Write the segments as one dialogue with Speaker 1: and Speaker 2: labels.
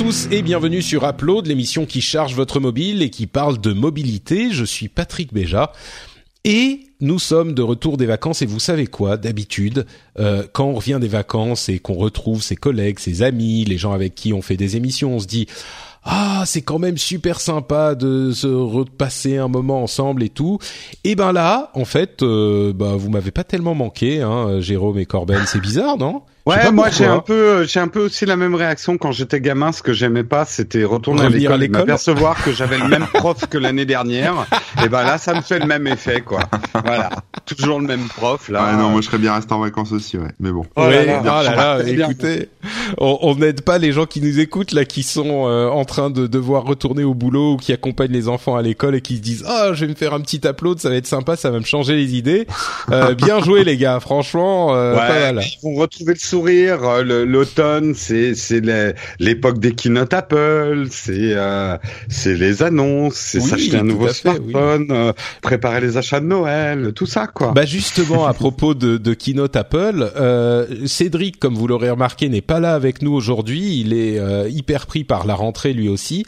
Speaker 1: Tous et bienvenue sur Upload, l'émission qui charge votre mobile et qui parle de mobilité. Je suis Patrick Béja et nous sommes de retour des vacances et vous savez quoi? D'habitude, euh, quand on revient des vacances et qu'on retrouve ses collègues, ses amis, les gens avec qui on fait des émissions, on se dit ah c'est quand même super sympa de se repasser un moment ensemble et tout. Et ben là, en fait, bah vous m'avez pas tellement manqué, hein, Jérôme et Corben. C'est bizarre, non?
Speaker 2: Ouais, moi j'ai un peu, j'ai un peu aussi la même réaction quand j'étais gamin. Ce que j'aimais pas, c'était retourner à l'école, m'apercevoir que j'avais le même prof que l'année dernière. et ben là, ça me fait le même effet, quoi. Voilà, toujours le même prof là.
Speaker 3: Ouais, non, moi je serais bien resté en vacances aussi, ouais. Mais bon.
Speaker 1: Oh là là, oh là, là écoutez, on n'aide pas les gens qui nous écoutent là, qui sont euh, en train de devoir retourner au boulot ou qui accompagnent les enfants à l'école et qui se disent ah, je vais me faire un petit upload, ça va être sympa, ça va me changer les idées. Euh, bien joué les gars, franchement, euh,
Speaker 2: ouais,
Speaker 1: pas mal.
Speaker 2: Ils vont retrouver le sourire. euh, L'automne, c'est c'est l'époque des keynote Apple, c'est euh, c'est les annonces, c'est
Speaker 1: Oui,
Speaker 2: s'acheter un nouveau
Speaker 1: à fait, oui.
Speaker 2: smartphone, euh, préparer les achats de Noël, tout ça quoi.
Speaker 1: Bah justement, à propos de, de keynote Apple, euh, Cédric, comme vous l'aurez remarqué, n'est pas là avec nous aujourd'hui. Il est euh, hyper pris par la rentrée lui aussi,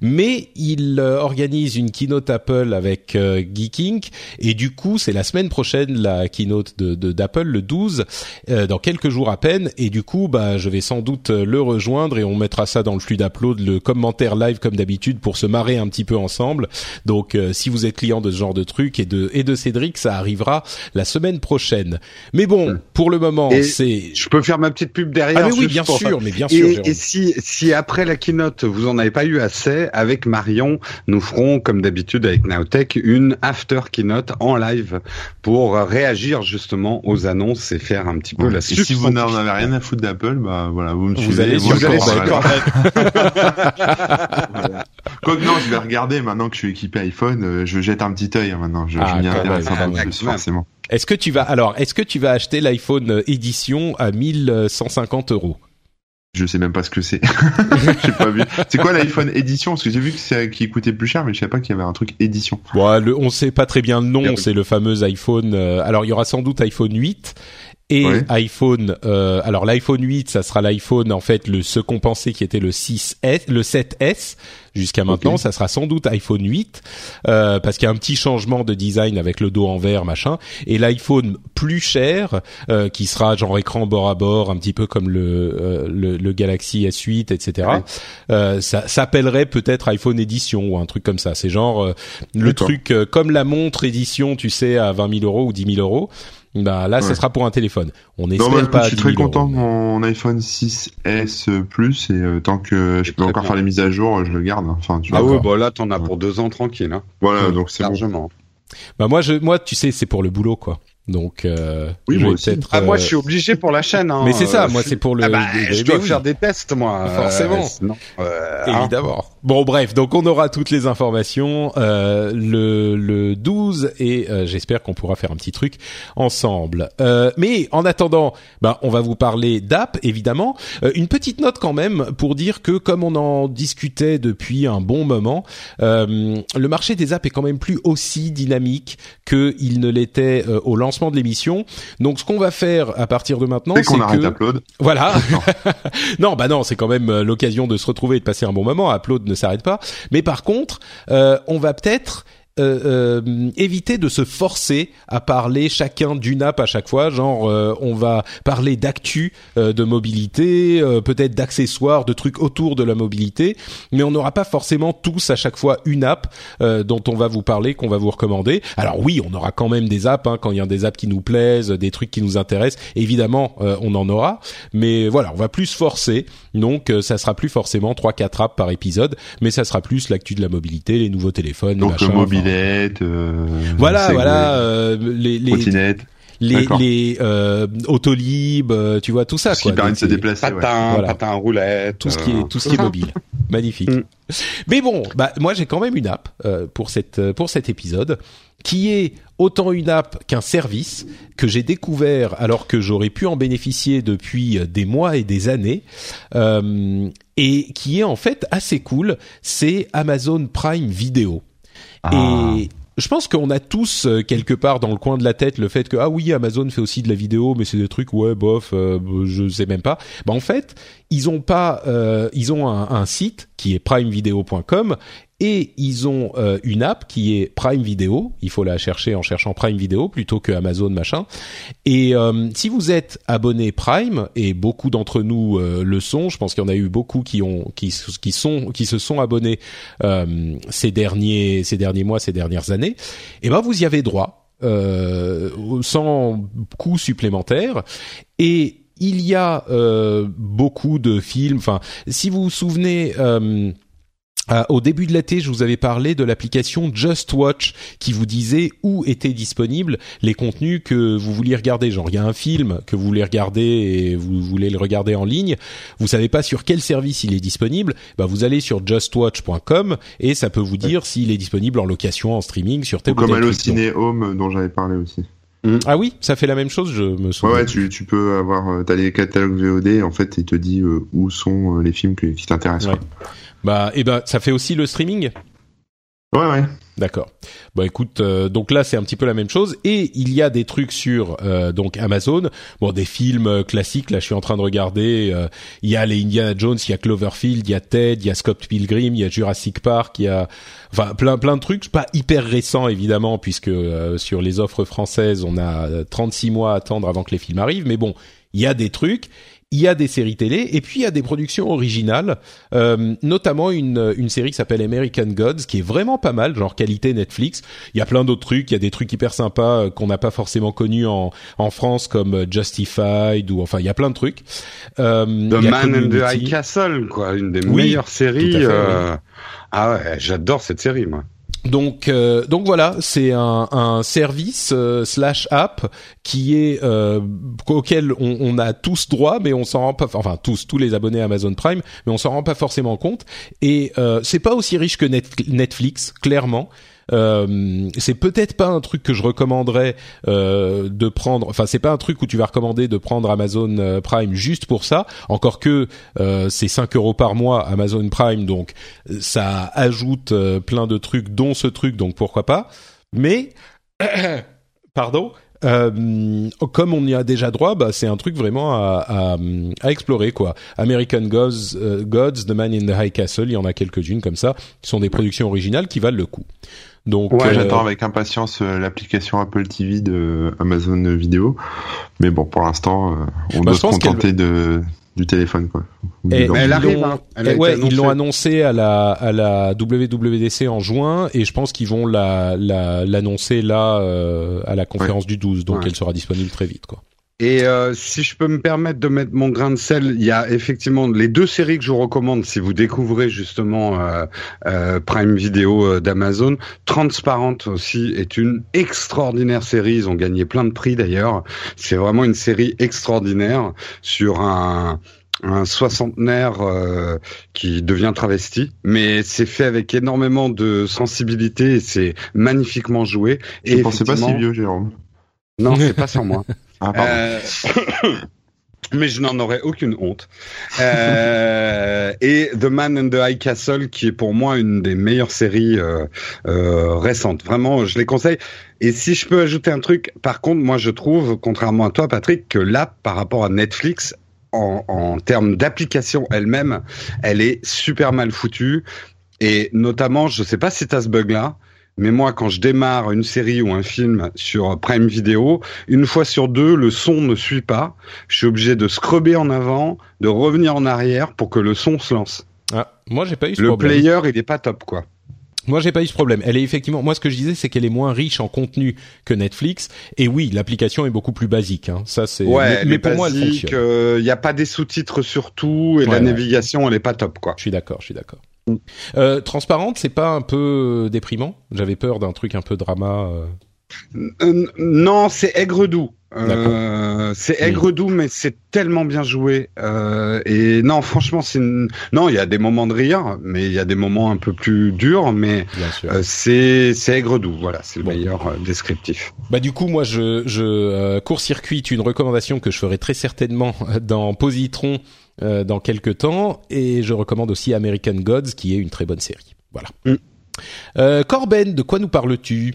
Speaker 1: mais il euh, organise une keynote Apple avec Geeking et du coup, c'est la semaine prochaine la keynote de d'Apple, le 12, euh, dans quelques jours à peine. Et du coup, bah je vais sans doute le rejoindre et on mettra ça dans le flux d'Upload, le commentaire live comme d'habitude pour se marrer un petit peu ensemble. Donc, euh, si vous êtes client de ce genre de truc et de et de Cédric, ça arrivera la semaine prochaine. Mais bon, pour le moment, c'est
Speaker 2: Je peux faire ma petite pub derrière.
Speaker 1: ah mais oui, bien
Speaker 2: pour-
Speaker 1: sûr, mais bien sûr.
Speaker 2: Et, si, si après la keynote vous en avez pas eu assez, avec Marion, nous ferons comme d'habitude avec Nowtech une after keynote en live pour réagir justement aux annonces et faire un petit peu la
Speaker 3: Et si vous
Speaker 2: substance-
Speaker 3: n'en avez rien à foutre d'Apple, bah voilà, vous me
Speaker 1: Vous
Speaker 3: suivez.
Speaker 1: allez
Speaker 3: et
Speaker 1: sur
Speaker 3: moi,
Speaker 2: vous allez sur.
Speaker 3: Quoique non, je vais regarder maintenant que je suis équipé iPhone, euh, je jette un petit œil hein, maintenant. Je,
Speaker 1: Ah,
Speaker 3: je m'y intéresse un peu
Speaker 2: même.
Speaker 3: plus forcément.
Speaker 1: Est-ce que tu vas alors Est-ce que tu vas acheter l'iPhone euh, édition à 1150 euros?
Speaker 3: Je sais même pas ce que c'est. j'ai pas vu. C'est quoi l'iPhone édition? Parce que j'ai vu que c'est qui coûtait plus cher, mais je savais pas qu'il y avait un truc édition.
Speaker 1: Bon, le, on sait pas très bien le nom. C'est le fameux iPhone. euh, alors, il y aura sans doute iPhone 8 et iPhone. euh, alors, l'iPhone 8, ça sera l'iPhone en fait le ce qu'on pensait qui était le 6S, le 7S. Jusqu'à maintenant,
Speaker 3: Ok.
Speaker 1: ça sera sans doute iPhone 8 euh, parce qu'il y a un petit changement de design avec le dos en verre, machin. Et l'iPhone plus cher, euh, qui sera genre écran bord à bord, un petit peu comme le euh, le, le Galaxy S8, etc.
Speaker 2: Ouais.
Speaker 1: Euh, ça s'appellerait peut-être iPhone édition ou un truc comme ça. C'est genre euh, le truc euh, comme la montre édition, tu sais, à 20 000 euros ou 10 000 euros. Bah là, ça
Speaker 3: Ouais.
Speaker 1: sera pour un téléphone. On
Speaker 3: Non,
Speaker 1: espère
Speaker 3: bah,
Speaker 1: pas.
Speaker 3: je suis
Speaker 1: 10
Speaker 3: très
Speaker 1: 000
Speaker 3: content
Speaker 1: euros.
Speaker 3: de mon iPhone 6S Plus et euh, tant que je peux encore
Speaker 2: bien.
Speaker 3: faire les mises à jour, je le garde. Enfin, tu
Speaker 2: Ah oui, bah là t'en as pour deux ans tranquille, hein.
Speaker 3: Voilà, donc c'est bon.
Speaker 2: largement.
Speaker 1: Bah moi, je, moi, tu sais, c'est pour le boulot, quoi. Donc, euh,
Speaker 3: Oui,
Speaker 1: je
Speaker 3: moi
Speaker 1: vais
Speaker 3: aussi.
Speaker 1: peut-être.
Speaker 2: Ah moi
Speaker 1: euh,
Speaker 2: je suis obligé pour la chaîne. Hein.
Speaker 1: Mais c'est ça,
Speaker 2: Euh,
Speaker 1: moi c'est pour le.
Speaker 2: Ah bah,
Speaker 1: le-
Speaker 2: je dois
Speaker 1: oui.
Speaker 2: faire des tests moi.
Speaker 1: Forcément.
Speaker 2: Euh, euh, hein.
Speaker 1: Évidemment. Bon, bref, donc on aura toutes les informations euh, le, le 12 et euh, j'espère qu'on pourra faire un petit truc ensemble. Euh, mais en attendant, bah, on va vous parler d'app, évidemment. Euh, une petite note quand même pour dire que comme on en discutait depuis un bon moment, euh, le marché des apps est quand même plus aussi dynamique qu'il ne l'était euh, au lancement de l'émission. Donc ce qu'on va faire à partir de maintenant, c'est
Speaker 3: qu'on arrête
Speaker 1: que... Voilà. non, bah non, c'est quand même l'occasion de se retrouver et de passer un bon moment. Upload ne s'arrête pas. Mais par contre, euh, on va peut-être euh, euh, éviter de se forcer à parler chacun d'une app à chaque fois. Genre, euh, on va parler d'actu, euh, de mobilité, euh, peut-être d'accessoires, de trucs autour de la mobilité, mais on n'aura pas forcément tous à chaque fois une app euh, dont on va vous parler, qu'on va vous recommander. Alors oui, on aura quand même des apps hein, quand il y a des apps qui nous plaisent, des trucs qui nous intéressent. Évidemment, euh, on en aura, mais voilà, on va plus forcer. Donc, euh, ça sera plus forcément trois quatre apps par épisode, mais ça sera plus l'actu de la mobilité, les nouveaux téléphones,
Speaker 3: donc
Speaker 1: enfin,
Speaker 3: mobilette, euh,
Speaker 1: voilà, voilà, euh, les, les, les les euh, Autolib, tu vois tout ça.
Speaker 3: Tout ce qui permet de se déplacer.
Speaker 2: Patin, patin roulette.
Speaker 1: Tout ce qui est tout ce qui est mobile. Magnifique. Mm. Mais bon, bah moi j'ai quand même une app pour cette pour cet épisode qui est autant une app qu'un service que j'ai découvert alors que j'aurais pu en bénéficier depuis des mois et des années euh, et qui est en fait assez cool. C'est Amazon Prime Video. Ah. Et je pense qu'on a tous euh, quelque part dans le coin de la tête le fait que ah oui Amazon fait aussi de la vidéo mais c'est des trucs ouais bof euh, je sais même pas. Bah en fait ils ont pas euh, ils ont un, un, site qui est primevideo.com et ils ont euh, une app qui est Prime Video. Il faut la chercher en cherchant Prime Video plutôt que Amazon machin. Et euh, si vous êtes abonné Prime et beaucoup d'entre nous euh, le sont, je pense qu'il y en a eu beaucoup qui ont qui, qui sont qui se sont abonnés ces derniers ces derniers mois ces dernières années. Et eh ben vous y avez droit sans coût supplémentaire et il y a beaucoup de films. Enfin, si vous vous souvenez, euh, au début de l'été, je vous avais parlé de l'application Just Watch qui vous disait où étaient disponibles les contenus que vous vouliez regarder. Genre, il y a un film que vous voulez regarder et vous voulez le regarder en ligne. Vous savez pas sur quel service il est disponible. Bah, vous allez sur justwatch.com et ça peut vous dire s'il est disponible en location, en streaming, sur tel ou,
Speaker 3: comme Allociné Home dont j'avais parlé aussi.
Speaker 1: Mm. Ah oui, ça fait la même chose, je me souviens.
Speaker 3: Ouais, tu, tu peux avoir, euh, t'as les catalogues VOD, en fait, il te dit euh, où sont les films qui t'intéressent. Ouais.
Speaker 1: Bah, et eh ben, ça fait aussi le streaming?
Speaker 3: Ouais, ouais.
Speaker 1: D'accord. Bah écoute, euh, donc là c'est un petit peu la même chose et il y a des trucs sur euh, donc Amazon, bon des films euh, classiques. Là je suis en train de regarder. il y a les Indiana Jones, il y a Cloverfield, il y a Ted, il y a Scott Pilgrim, il y a Jurassic Park, il y a enfin plein plein de trucs, pas hyper récents évidemment puisque sur les offres françaises on a 36 mois à attendre avant que les films arrivent. Mais bon, il y a des trucs il y a des séries télé et puis il y a des productions originales, euh, notamment une, une série qui s'appelle American Gods, qui est vraiment pas mal, genre qualité Netflix. Il y a plein d'autres trucs, il y a des trucs hyper sympas euh, qu'on n'a pas forcément connus en, en France, comme euh, Justified ou enfin il y a plein de trucs.
Speaker 2: Euh, the Man in the High Castle, quoi, une des meilleures séries. Euh... Ah ouais, j'adore cette série, moi.
Speaker 1: Donc, euh, donc voilà, c'est un, un service euh, slash app qui est euh, auquel on, on, a tous droit, mais on s'en rend pas, enfin tous, tous les abonnés Amazon Prime, mais on s'en rend pas forcément compte. Et c'est pas aussi riche que Netflix, clairement. Euh, c'est peut-être pas un truc que je recommanderais euh, de prendre. Enfin, c'est pas un truc où tu vas recommander de prendre Amazon euh, Prime juste pour ça. Encore que euh, c'est 5 euros par mois Amazon Prime, donc ça ajoute plein de trucs, dont ce truc. Donc pourquoi pas. Mais pardon. Euh, comme on y a déjà droit, bah, c'est un truc vraiment à, à, à explorer quoi. American Gods, Gods, The Man in the High Castle, il y en a quelques-unes comme ça, qui sont des productions originales qui valent le coup.
Speaker 3: Donc, ouais, euh, j'attends avec impatience euh, l'application Apple TV de Amazon Vidéo. Mais bon, pour l'instant, euh, on bah, doit se contenter de du téléphone quoi.
Speaker 1: Et, elle arrive. Hein. ouais, ils l'ont annoncé à la à la WWDC en juin et je pense qu'ils vont la l'annoncer là à la conférence du 12 donc elle sera disponible très vite quoi.
Speaker 2: Et euh, si je peux me permettre de mettre mon grain de sel, il y a effectivement les deux séries que je vous recommande si vous découvrez justement euh, euh, Prime Video euh, d'Amazon. Transparente aussi est une extraordinaire série. Ils ont gagné plein de prix d'ailleurs. C'est vraiment une série extraordinaire sur un un soixantenaire euh, qui devient travesti, mais c'est fait avec énormément de sensibilité et c'est magnifiquement joué.
Speaker 3: Je
Speaker 2: et
Speaker 3: pensais pas si vieux, Jérôme.
Speaker 2: Non, c'est pas sur moi. Ah, euh, mais je n'en aurais aucune honte. Euh, et The Man in the High Castle, qui est pour moi une des meilleures séries euh, récentes. Vraiment, je les conseille. Et si je peux ajouter un truc, par contre, moi je trouve, contrairement à toi, Patrick, que là, par rapport à Netflix, en, termes d'application elle-même, elle est super mal foutue. Et notamment, je sais pas si tu as ce bug-là, mais moi, quand je démarre une série ou un film sur Prime Video, une fois sur deux, le son ne suit pas. Je suis obligé de scrubber en avant, de revenir en arrière pour que le son se lance.
Speaker 1: Ah, moi, j'ai pas eu ce
Speaker 2: le
Speaker 1: problème.
Speaker 2: Le player, il est pas top, quoi.
Speaker 1: Moi, j'ai pas eu ce problème. Elle est effectivement. Moi, ce que je disais, c'est qu'elle est moins riche en contenu que Netflix. Et oui, l'application est beaucoup plus basique. Hein. Ça, c'est.
Speaker 2: Ouais, mais, pour moi, elle fonctionne. Il euh, n'y a pas des sous-titres sur tout et la navigation, elle est pas top, quoi.
Speaker 1: Je suis d'accord. Je suis d'accord. Euh, transparente, c'est pas un peu euh, déprimant? J'avais peur d'un truc un peu drama.
Speaker 2: Euh. non, c'est aigre doux. Euh, c'est aigre doux, mais c'est tellement bien joué. Euh, et non, franchement, c'est non, il y a des moments de rire, mais il y a des moments un peu plus durs, mais euh, c'est c'est aigre doux. Voilà, c'est le meilleur euh, descriptif.
Speaker 1: Bah du coup, moi, je je euh, court-circuite une recommandation que je ferai très certainement dans Positron dans quelques temps, et je recommande aussi American Gods, qui est une très bonne série. Voilà. Mm. Corben, de quoi nous parles-tu?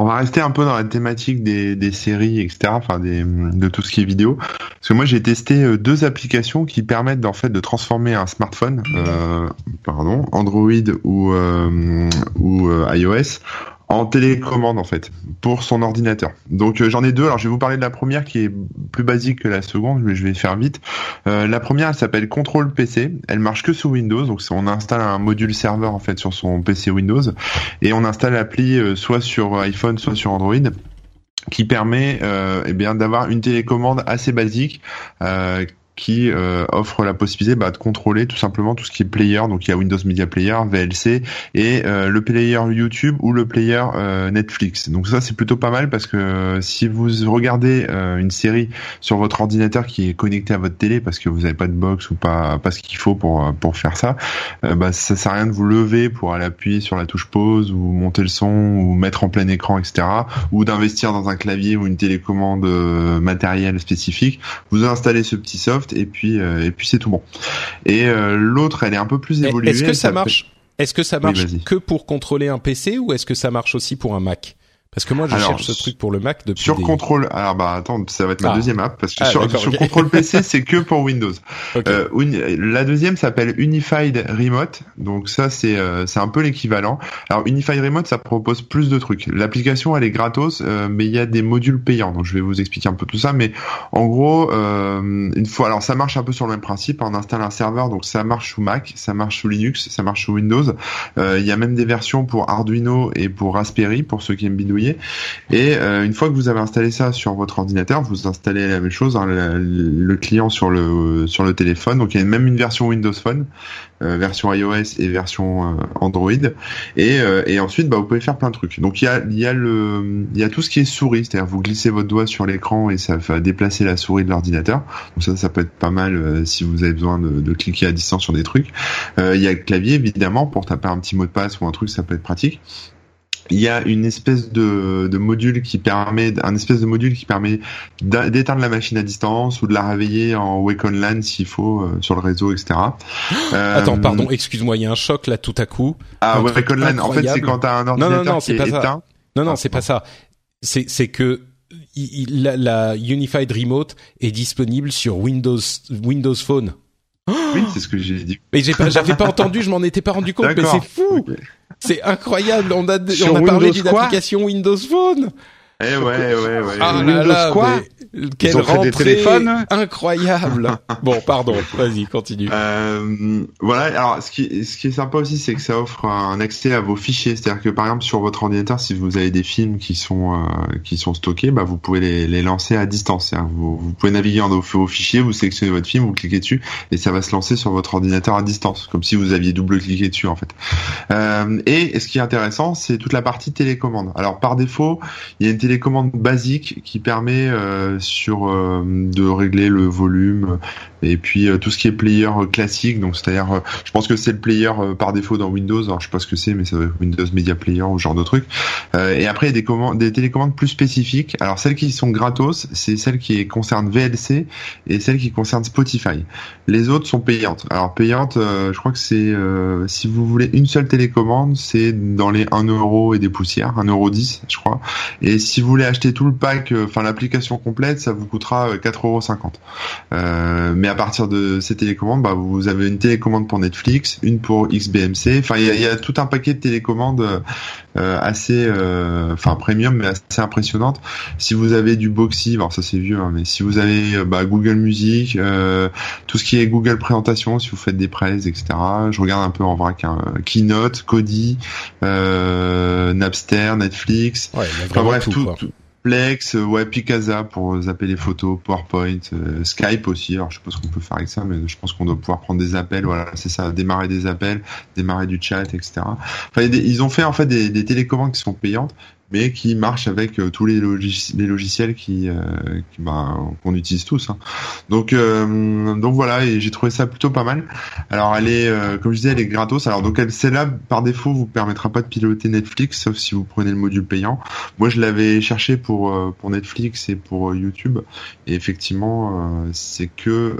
Speaker 3: On va rester un peu dans la thématique des, séries, etc. Enfin, de tout ce qui est vidéo. Parce que moi, j'ai testé euh, deux applications qui permettent en fait de transformer un smartphone, euh, pardon, Android ou euh, ou iOS en télécommande en fait pour son ordinateur. Donc euh, j'en ai deux. Alors je vais vous parler de la première qui est plus basique que la seconde, mais je vais faire vite. Euh, la première, elle s'appelle Control PC. Elle marche que sous Windows. Donc on installe un module serveur en fait sur son PC Windows et on installe l'appli euh, soit sur iPhone, soit sur Android qui permet euh, eh bien d'avoir une télécommande assez basique euh, qui euh, offre la possibilité bah, de contrôler tout simplement tout ce qui est player. Donc il y a Windows Media Player, VLC et euh, le player YouTube ou le player euh, Netflix. Donc ça c'est plutôt pas mal parce que si vous regardez une série sur votre ordinateur qui est connecté à votre télé parce que vous n'avez pas de box ou pas pas ce qu'il faut pour pour faire ça, bah ça sert à rien de vous lever pour aller appuyer sur la touche pause ou monter le son ou mettre en plein écran etc. ou d'investir dans un clavier ou une télécommande matérielle spécifique. Vous installez ce petit soft et puis euh, et puis c'est tout bon. Et euh, l'autre, elle est un peu plus évoluée.
Speaker 1: Est-ce que ça marche? Est-ce que ça marche que pour contrôler un PC ou est-ce que ça marche aussi pour un Mac? Parce que moi, je cherche ce truc pour le Mac depuis.
Speaker 3: Sur contrôle. Alors bah attends, ça va être ma ah. deuxième app parce que ah, sur, sur contrôle PC, c'est que pour Windows. Euh, la deuxième s'appelle Unified Remote. Donc ça, c'est euh, c'est un peu l'équivalent. Alors Unified Remote, ça propose plus de trucs. L'application, elle est gratos, euh, mais il y a des modules payants. Donc je vais vous expliquer un peu tout ça. Mais en gros, euh, une fois, alors ça marche un peu sur le même principe. On installe un serveur, donc ça marche sous Mac, ça marche sous Linux, ça marche sous Windows. Il y a même des versions pour Arduino et pour Raspberry pour ceux qui aiment bidouiller et euh, une fois que vous avez installé ça sur votre ordinateur, vous installez la même chose, hein, le, client sur le sur le téléphone. Donc il y a même une version Windows Phone, euh, version iOS et version euh, Android. Et, ensuite, bah, vous pouvez faire plein de trucs. Donc il y a il y a le il y a tout ce qui est souris, c'est-à-dire vous glissez votre doigt sur l'écran et ça va déplacer la souris de l'ordinateur. Donc ça, ça peut être pas mal si vous avez besoin de, cliquer à distance sur des trucs. il y a le clavier évidemment pour taper un petit mot de passe ou un truc, ça peut être pratique il y a une espèce de, de, module qui permet un espèce de module qui permet d'éteindre la machine à distance ou de la réveiller en wake on LAN s'il faut euh, sur le réseau etc.
Speaker 1: Euh, Attends pardon excuse-moi il y a un choc là tout à coup.
Speaker 3: Ah wake on LAN en fait c'est quand t'as un ordinateur non, non, qui est, éteint. Ça.
Speaker 1: Non non c'est pas ça c'est c'est que la, la Unified Remote est disponible sur Windows Windows Phone.
Speaker 3: Oui, c'est ce que j'ai dit.
Speaker 1: Mais j'ai pas, j'avais pas entendu, je m'en étais pas rendu compte, mais c'est fou. C'est incroyable. On a, on a parlé d'une application Windows Phone.
Speaker 3: Eh ouais, ouais, ouais.
Speaker 1: Ah là là, quoi? Quelle rentrée des téléphones incroyable. bon, pardon, vas-y, continue.
Speaker 3: Euh, voilà. Alors, ce qui, ce qui est sympa aussi, c'est que ça offre un accès à vos fichiers. C'est-à-dire que par exemple sur votre ordinateur, si vous avez des films qui sont euh, qui sont stockés, bah vous pouvez les, les lancer à distance. Vous, vous, pouvez naviguer dans vos fichiers, vous sélectionnez votre film, vous cliquez dessus et ça va se lancer sur votre ordinateur à distance, comme si vous aviez double-cliqué dessus en fait. Euh, et ce qui est intéressant, c'est toute la partie télécommande. Alors par défaut, il y a une télécommande basique qui permet euh, sur euh, de régler le volume et puis euh, tout ce qui est player classique. Donc c'est-à-dire, je pense que c'est le player par défaut dans Windows. Alors je sais pas ce que c'est, mais c'est Windows Media Player ou ce genre de truc. et après il y a des commandes, des télécommandes plus spécifiques. Alors celles qui sont gratos, c'est celles qui concernent VLC et celles qui concernent Spotify. Les autres sont payantes. Alors payantes, je crois que c'est si vous voulez une seule télécommande, c'est dans les 1 euro et des poussières, 1 euro 10, je crois. Et si vous voulez acheter tout le pack, enfin l'application complète ça vous coûtera 4,50€. Euh, euh, mais à partir de ces télécommandes, bah, vous avez une télécommande pour Netflix, une pour XBMC. Enfin, il y a, tout un paquet de télécommandes euh, assez, enfin premium, mais assez impressionnantes. Si vous avez du Boxy, alors ça c'est vieux, hein, mais si vous avez bah, Google Music, tout ce qui est Google Présentation, si vous faites des presses, etc. Je regarde un peu en vrac, hein, Keynote, Kodi, Napster, Netflix.
Speaker 1: enfin bref, tout,
Speaker 3: Plex, euh, ouais, Picasa pour zapper les photos, PowerPoint, euh, Skype aussi. Alors je sais pas ce qu'on peut faire avec ça, mais je pense qu'on doit pouvoir prendre des appels. Voilà, c'est ça, démarrer des appels, démarrer du chat, etc. Enfin, ils ont fait en fait des, des télécommandes qui sont payantes, mais qui marche avec tous les, les logiciels qui, qui bah, qu'on utilise tous. Hein. Donc donc voilà, et j'ai trouvé ça plutôt pas mal. Alors elle est, comme je disais, elle est gratos. Alors donc elle celle-là par défaut vous permettra pas de piloter Netflix, sauf si vous prenez le module payant. Moi je l'avais cherché pour pour Netflix et pour YouTube, et effectivement c'est que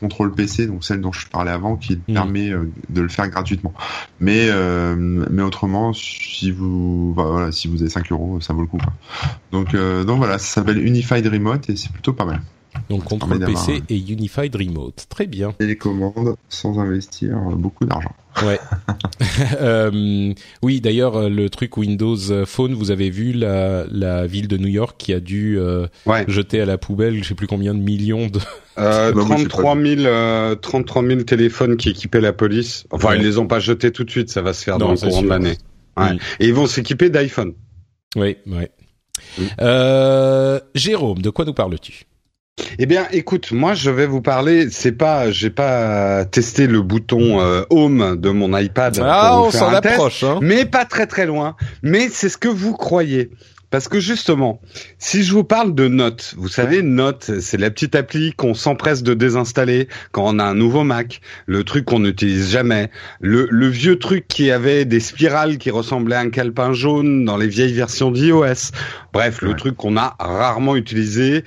Speaker 3: contrôle PC, donc celle dont je parlais avant, qui mm. permet de le faire gratuitement. Mais euh, mais autrement, si vous voilà, si vous avez 5 euros, ça vaut le coup. Donc euh, donc voilà, ça s'appelle Unified Remote et c'est plutôt pas mal.
Speaker 1: Donc contrôle PC et Unified Remote, très bien.
Speaker 3: Et les commandes sans investir beaucoup d'argent.
Speaker 1: Ouais. euh, oui, d'ailleurs, le truc Windows Phone, vous avez vu la, la ville de New York qui a dû euh, jeter à la poubelle, je sais plus combien de millions de.
Speaker 2: Euh, 33 000, 33 000 téléphones qui équipaient la police. Enfin, ils les ont pas jetés tout de suite, ça va se faire dans le courant de l'année. Ouais. Et ils vont s'équiper d'iPhone.
Speaker 1: Oui, oui. Euh, Jérôme, de quoi nous parles-tu?
Speaker 2: Eh bien, écoute, moi je vais vous parler. C'est pas, j'ai pas testé le bouton euh, Home de mon iPad.
Speaker 1: Ah, on s'en approche, hein.
Speaker 2: mais pas très très loin. Mais c'est ce que vous croyez. Parce que justement, si je vous parle de Note, vous savez, Note, c'est la petite appli qu'on s'empresse de désinstaller quand on a un nouveau Mac, le truc qu'on n'utilise jamais, le, le, vieux truc qui avait des spirales qui ressemblaient à un calepin jaune dans les vieilles versions d'iOS. Bref, le truc qu'on a rarement utilisé,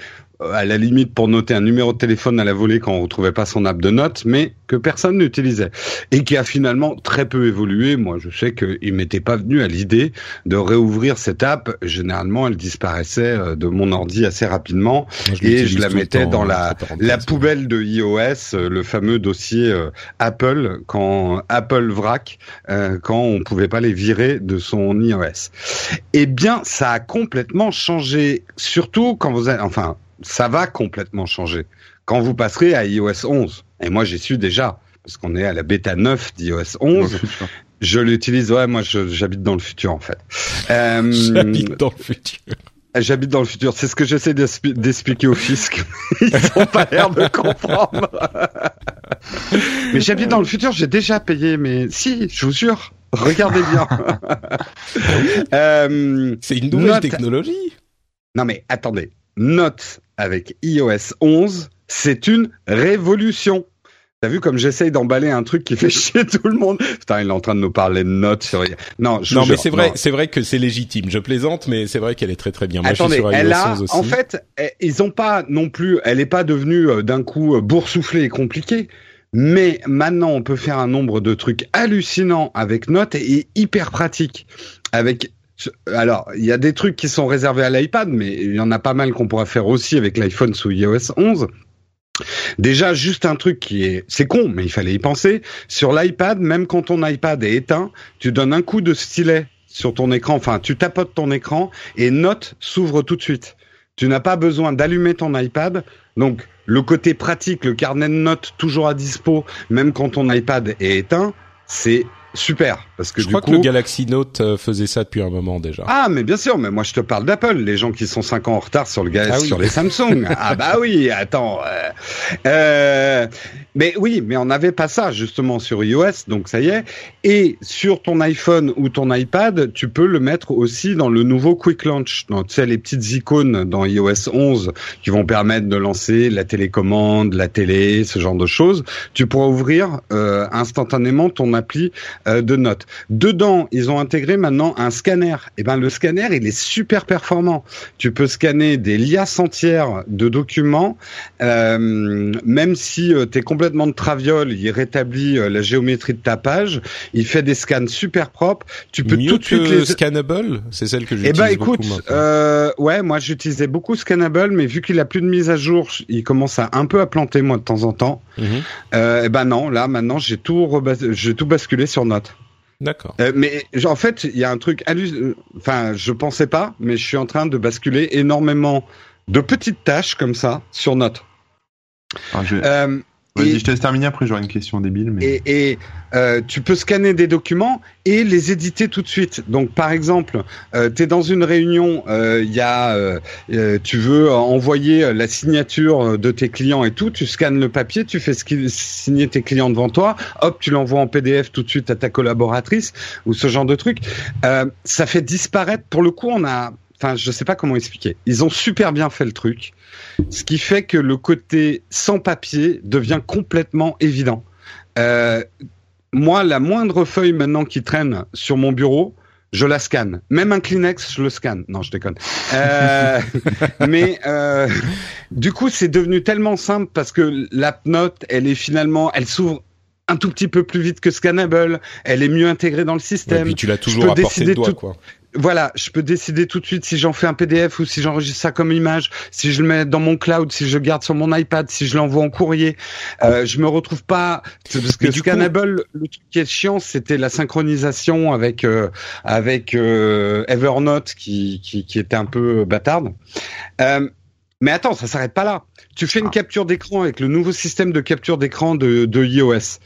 Speaker 2: à la limite pour noter un numéro de téléphone à la volée quand on retrouvait pas son app de notes, mais que personne n'utilisait et qui a finalement très peu évolué. Moi, je sais qu'il m'était pas venu à l'idée de réouvrir cette app. Généralement, elle disparaissait euh, de mon ordi assez rapidement et je la mettais dans la la poubelle de iOS, euh, le fameux dossier Apple quand Apple vrac quand on pouvait pas les virer de son iOS. Eh bien, ça a complètement changé, surtout quand vous avez, enfin ça va complètement changer. Quand vous passerez à iOS 11, et moi j'y suis déjà, parce qu'on est à la bêta 9 d'iOS 11, je l'utilise, ouais, moi j'habite dans le futur en fait.
Speaker 1: Euh, j'habite dans le futur.
Speaker 2: J'habite dans le futur, c'est ce que j'essaie d'expliquer au fisc. Ils n'ont pas l'air de comprendre. mais j'habite dans le futur, j'ai déjà payé, mais si, je vous jure, regardez bien.
Speaker 1: euh, c'est une nouvelle technologie.
Speaker 2: Non mais attendez, Note avec iOS 11, c'est une révolution. T'as vu comme j'essaye d'emballer un truc qui fait chier tout le monde? Putain, il est en train de nous parler de notes sur.
Speaker 1: Non, je non, mais c'est vrai, c'est vrai que c'est légitime. Je plaisante, mais c'est vrai qu'elle est très très bien.
Speaker 2: Moi, Attendez, sur elle a, aussi. en fait, eh, ils ont pas non plus. Elle est pas devenue euh, d'un coup euh, boursouflée et compliquée. Mais maintenant, on peut faire un nombre de trucs hallucinants avec Note et hyper pratique. Avec alors, il y a des trucs qui sont réservés à l'iPad, mais il y en a pas mal qu'on pourra faire aussi avec l'iPhone sous iOS 11. Déjà, juste un truc qui est, c'est con, mais il fallait y penser. Sur l'iPad, même quand ton iPad est éteint, tu donnes un coup de stylet sur ton écran, enfin, tu tapotes ton écran et Note s'ouvre tout de suite. Tu n'as pas besoin d'allumer ton iPad. Donc, le côté pratique, le carnet de notes toujours à dispo, même quand ton iPad est éteint, c'est super parce que
Speaker 1: je crois que le Galaxy Note euh, faisait ça depuis un moment déjà.
Speaker 2: Ah mais bien sûr, mais moi je te parle d'Apple, les gens qui sont 5 ans en retard sur le Galaxy, ah sur les Samsung. ah bah oui, attends. Euh, euh, mais oui, mais on n'avait pas ça justement sur iOS, donc ça y est. Et sur ton iPhone ou ton iPad, tu peux le mettre aussi dans le nouveau Quick Launch. Donc, tu sais les petites icônes dans iOS 11 qui vont permettre de lancer la télécommande, la télé, ce genre de choses. Tu pourras ouvrir euh, instantanément ton appli euh, de notes. Dedans, ils ont intégré maintenant un scanner. Et eh ben le scanner, il est super performant. Tu peux scanner des liasses entières de documents, euh, même si euh, tu es complètement de traviole, il rétablit la géométrie de ta page, il fait des scans super propres. Tu peux tout de suite
Speaker 1: les scannable, c'est celle que j'utilise. Eh ben écoute,
Speaker 2: ouais, moi j'utilisais beaucoup scannable, mais vu qu'il a plus de mise à jour, il commence à un peu à planter moi de temps en temps. Et eh ben non, là maintenant j'ai tout j'ai tout basculé sur Note.
Speaker 1: D'accord.
Speaker 2: Euh, mais en fait, il y a un truc enfin, je pensais pas, mais je suis en train de basculer énormément de petites tâches comme ça sur Note. Ah, euh,
Speaker 3: Vas-y, je te laisse terminer, après j'aurai une question débile.
Speaker 2: Mais... Et, euh, tu peux scanner des documents et les éditer tout de suite. Donc par exemple, euh, tu es dans une réunion, euh, il y a, euh, tu veux envoyer la signature de tes clients et tout, tu scannes le papier, tu fais signer tes clients devant toi, hop, tu l'envoies en PDF tout de suite à ta collaboratrice ou ce genre de truc. ça fait disparaître, pour le coup, on a Enfin, je sais pas comment expliquer. Ils ont super bien fait le truc, ce qui fait que le côté sans papier devient complètement évident. Euh, moi, la moindre feuille maintenant qui traîne sur mon bureau, je la scanne. Même un Kleenex, je le scanne. Non, je déconne. Euh, mais euh, du coup, c'est devenu tellement simple parce que l'app note, elle est finalement, elle s'ouvre un tout petit peu plus vite que Scannable. Elle est mieux intégrée dans le système. Et
Speaker 1: puis tu l'as toujours à portée de doigt, quoi
Speaker 2: voilà, je peux décider tout de suite si j'en fais un PDF ou si j'enregistre ça comme image, si je le mets dans mon cloud, si je garde sur mon iPad, si je l'envoie en courrier. Euh, je me retrouve pas parce que Scannable, le truc qui est chiant, c'était la synchronisation avec euh, avec euh, Evernote qui, qui, qui était un peu bâtarde. Euh, mais attends, ça s'arrête pas là. Tu fais une ah. capture d'écran avec le nouveau système de capture d'écran de, de iOS.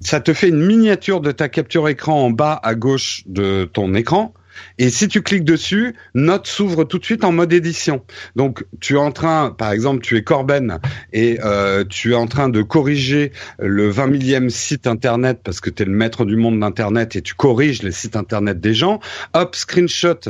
Speaker 2: Ça te fait une miniature de ta capture écran en bas à gauche de ton écran et si tu cliques dessus, Note s'ouvre tout de suite en mode édition. Donc tu es en train, par exemple, tu es Corben et euh, tu es en train de corriger le 20 millième site internet parce que tu es le maître du monde d'internet et tu corriges les sites internet des gens. Hop, screenshot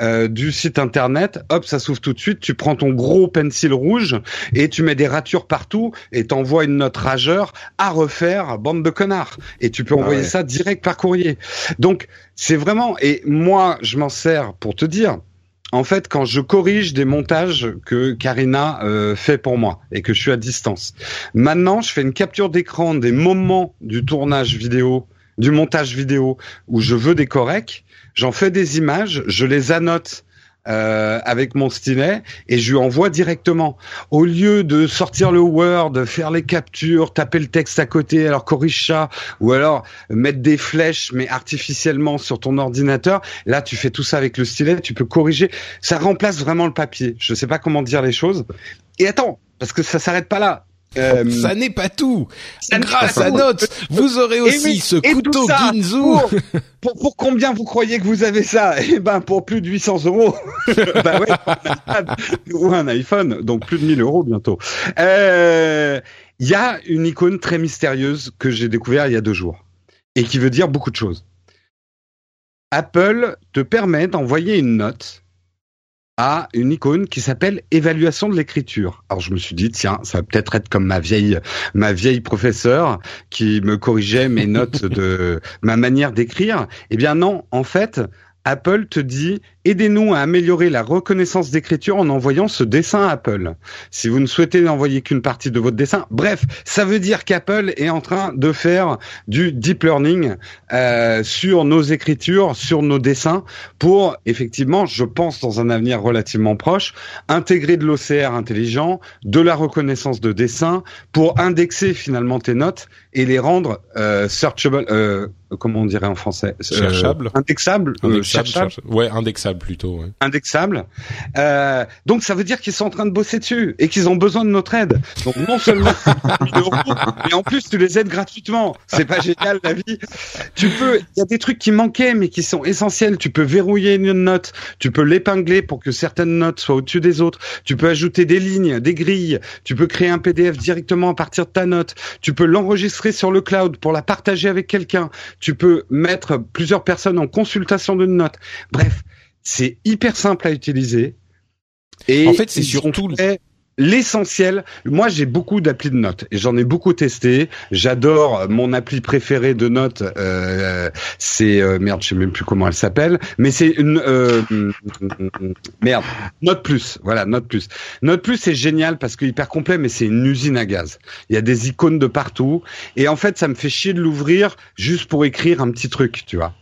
Speaker 2: euh, du site internet. Hop, ça s'ouvre tout de suite. Tu prends ton gros pencil rouge et tu mets des ratures partout et t'envoies une note rageur à refaire, bande de connards. Et tu peux ah envoyer ça direct par courrier. Donc c'est vraiment et moi je m'en sers pour te dire. En fait, quand je corrige des montages que Karina euh, fait pour moi et que je suis à distance, maintenant je fais une capture d'écran des moments du tournage vidéo, du montage vidéo où je veux des corrects, j'en fais des images, je les annote euh, avec mon stylet et je lui envoie directement. Au lieu de sortir le Word, faire les captures, taper le texte à côté, alors corrige ça, ou alors mettre des flèches mais artificiellement sur ton ordinateur, là tu fais tout ça avec le stylet, tu peux corriger. Ça remplace vraiment le papier. Je sais pas comment dire les choses. Et attends, parce que ça s'arrête pas là.
Speaker 1: Euh, ça n'est pas tout. Grâce à Note, vous aurez aussi ce couteau Ginzu.
Speaker 2: Pour, pour, combien vous croyez que vous avez ça? Eh ben, pour plus de 800 euros. bah ouais, ou un iPhone, donc plus de 1000 euros bientôt. Euh, il y a une icône très mystérieuse que j'ai découvert il y a deux jours et qui veut dire beaucoup de choses. Apple te permet d'envoyer une note à une icône qui s'appelle évaluation de l'écriture. Alors je me suis dit tiens, ça va peut-être être comme ma vieille ma vieille professeure qui me corrigeait mes notes de ma manière d'écrire. Eh bien non, en fait, Apple te dit aidez-nous à améliorer la reconnaissance d'écriture en envoyant ce dessin à Apple. Si vous ne souhaitez n'envoyer qu'une partie de votre dessin, bref, ça veut dire qu'Apple est en train de faire du deep learning euh, sur nos écritures, sur nos dessins, pour effectivement, je pense dans un avenir relativement proche, intégrer de l'OCR intelligent, de la reconnaissance de dessin, pour indexer finalement tes notes et les rendre euh, searchable. Euh, comment on dirait en français
Speaker 1: euh, Cherchable.
Speaker 2: indexable,
Speaker 1: indexable, Ouais, indexable plutôt. Ouais.
Speaker 2: Indexable. Euh, donc ça veut dire qu'ils sont en train de bosser dessus et qu'ils ont besoin de notre aide. Donc non seulement mais en plus tu les aides gratuitement. C'est pas génial la vie. Tu peux, il y a des trucs qui manquaient mais qui sont essentiels. Tu peux verrouiller une note, tu peux l'épingler pour que certaines notes soient au-dessus des autres. Tu peux ajouter des lignes, des grilles. Tu peux créer un PDF directement à partir de ta note. Tu peux l'enregistrer sur le cloud pour la partager avec quelqu'un tu peux mettre plusieurs personnes en consultation d'une note. Bref, c'est hyper simple à utiliser.
Speaker 1: Et en fait, c'est surtout
Speaker 2: l'essentiel. Moi, j'ai beaucoup d'applis de notes et j'en ai beaucoup testé. J'adore mon appli préférée de notes. Euh, c'est euh, merde, je sais même plus comment elle s'appelle, mais c'est une euh, merde. Note Plus, voilà, Note Plus. Note Plus, c'est génial parce que hyper complet, mais c'est une usine à gaz. Il y a des icônes de partout et en fait, ça me fait chier de l'ouvrir juste pour écrire un petit truc, tu vois.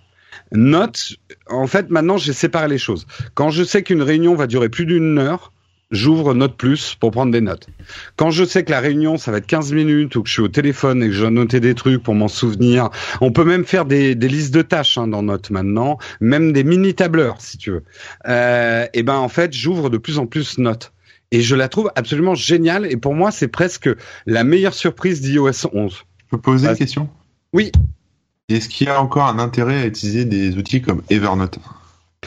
Speaker 2: Note, en fait, maintenant, j'ai séparé les choses. Quand je sais qu'une réunion va durer plus d'une heure, j'ouvre Note Plus pour prendre des notes. Quand je sais que la réunion, ça va être 15 minutes ou que je suis au téléphone et que je dois noter des trucs pour m'en souvenir, on peut même faire des, des listes de tâches hein, dans Note maintenant, même des mini tableurs si tu veux. Euh, et ben en fait, j'ouvre de plus en plus Note. et je la trouve absolument géniale. Et pour moi, c'est presque la meilleure surprise d'iOS 11.
Speaker 3: Je peux poser une question?
Speaker 2: Oui.
Speaker 3: Est-ce qu'il y a encore un intérêt à utiliser des outils comme Evernote?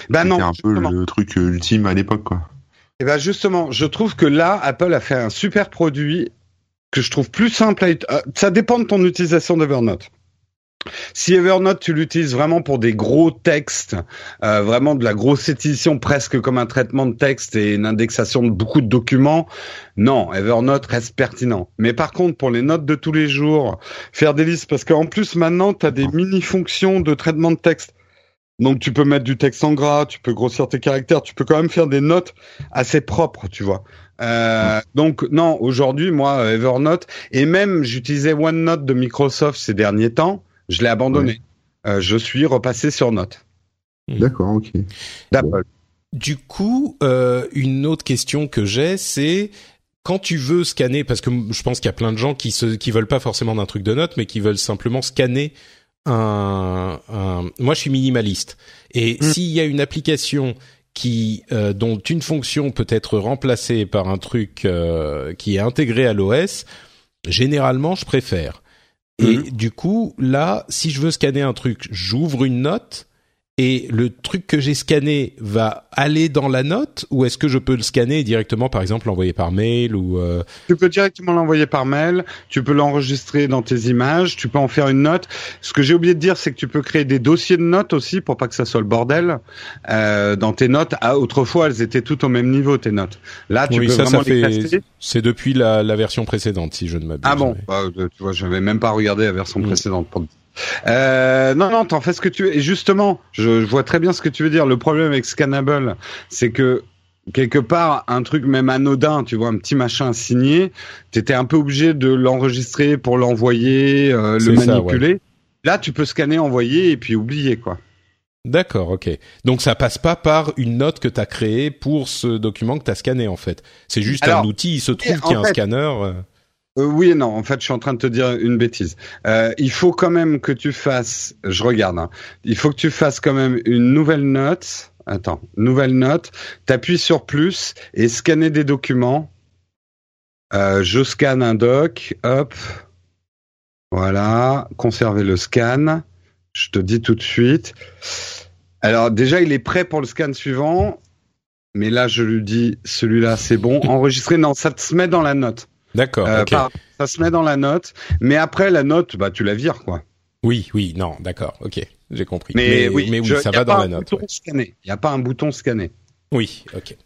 Speaker 2: Ben non.
Speaker 3: C'est un peu le truc ultime à l'époque, quoi.
Speaker 2: Et eh ben justement, je trouve que là, Apple a fait un super produit que je trouve plus simple à. Euh, ça dépend de ton utilisation d'Evernote. Si Evernote, tu l'utilises vraiment pour des gros textes, euh, vraiment de la grosse édition, presque comme un traitement de texte et une indexation de beaucoup de documents, non, Evernote reste pertinent. Mais par contre, pour les notes de tous les jours, faire des listes, parce qu'en plus maintenant, tu as des mini-fonctions de traitement de texte. Donc tu peux mettre du texte en gras, tu peux grossir tes caractères, tu peux quand même faire des notes assez propres, tu vois. Euh, donc non, aujourd'hui, moi, Evernote, et même j'utilisais OneNote de Microsoft ces derniers temps, je l'ai abandonné. Euh, je suis repassé sur Note.
Speaker 3: Hmm. D'accord, ok.
Speaker 1: Du coup, euh, une autre question que j'ai, c'est quand tu veux scanner, parce que je pense qu'il y a plein de gens qui se, qui veulent pas forcément d'un truc de notes, mais qui veulent simplement scanner un. Moi, je suis minimaliste, et hmm. s'il y a une application qui euh, dont une fonction peut être remplacée par un truc qui est intégré à l'OS, généralement, je préfère. Et mhm. du coup, là, si je veux scanner un truc, j'ouvre une note et le truc que j'ai scanné va aller dans la note ou est-ce que je peux le scanner directement par exemple l'envoyer par mail ou euh...
Speaker 2: Tu peux directement l'envoyer par mail, tu peux l'enregistrer dans tes images, tu peux en faire une note. Ce que j'ai oublié de dire c'est que tu peux créer des dossiers de notes aussi pour pas que ça soit le bordel euh, dans tes notes. Ah, autrefois elles étaient toutes au même niveau tes notes. Là tu
Speaker 1: oui,
Speaker 2: peux
Speaker 1: ça,
Speaker 2: vraiment
Speaker 1: ça fait... C'est depuis la, la, version précédente si je ne m'abuse.
Speaker 2: Ah bon, bah, tu vois, je vais même pas regarder la version mm. précédente pour euh, non, non, t'en fais ce que tu veux. Et justement, je, vois très bien ce que tu veux dire. Le problème avec Scannable, c'est que quelque part, un truc même anodin, tu vois, un petit machin signé, t'étais un peu obligé de l'enregistrer pour l'envoyer, euh, le manipuler. Là, tu peux scanner, envoyer et puis oublier, quoi.
Speaker 1: D'accord, ok. Donc ça passe pas par une note que t'as créée pour ce document que t'as scanné en fait. C'est juste un outil. Il se trouve qu'il y a un scanner. Euh.
Speaker 2: Oui et non. En fait, je suis en train de te dire une bêtise. Euh, il faut quand même que tu fasses. Je regarde. Hein. il faut que tu fasses quand même une nouvelle note. Attends, nouvelle note. T'appuies sur plus et scanner des documents. Euh, je scanne un doc. Hop. Voilà. Conserver le scan. Je te dis tout de suite. Alors déjà, il est prêt pour le scan suivant. Mais là, je lui dis, celui-là, c'est bon. Enregistrer, non, ça te se met dans la note.
Speaker 1: D'accord. Euh,
Speaker 2: ça se met dans la note, mais après la note, bah tu la vires quoi.
Speaker 1: Oui, oui, non, d'accord, ok, j'ai compris. Mais, oui, mais oui, ça va dans la note.
Speaker 2: Il n'y a pas un bouton scanner.
Speaker 1: Oui, ok.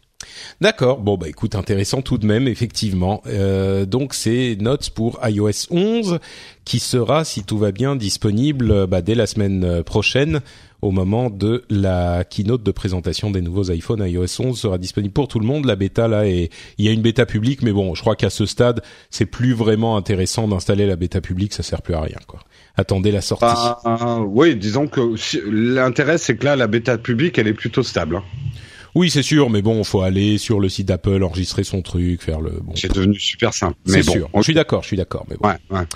Speaker 1: D'accord. Bon bah écoute, intéressant tout de même, effectivement. Euh, donc c'est Notes pour iOS 11 qui sera, si tout va bien, disponible bah, dès la semaine euh, prochaine au moment de la keynote de présentation des nouveaux iPhones iOS 11 sera disponible pour tout le monde. La bêta là est, il y a une bêta publique, mais bon, je crois qu'à ce stade, c'est plus vraiment intéressant d'installer la bêta publique, ça sert plus à rien, quoi. Attendez la sortie.
Speaker 2: Ah, oui, disons que l'intérêt, c'est que là, la bêta publique, elle est plutôt stable. Hein.
Speaker 1: Oui, c'est sûr, mais bon, faut aller sur le site d'Apple, enregistrer son truc, faire le. Bon,
Speaker 2: c'est devenu super simple.
Speaker 1: C'est sûr. Je suis d'accord, je suis d'accord, mais bon.
Speaker 2: Ouais, ouais.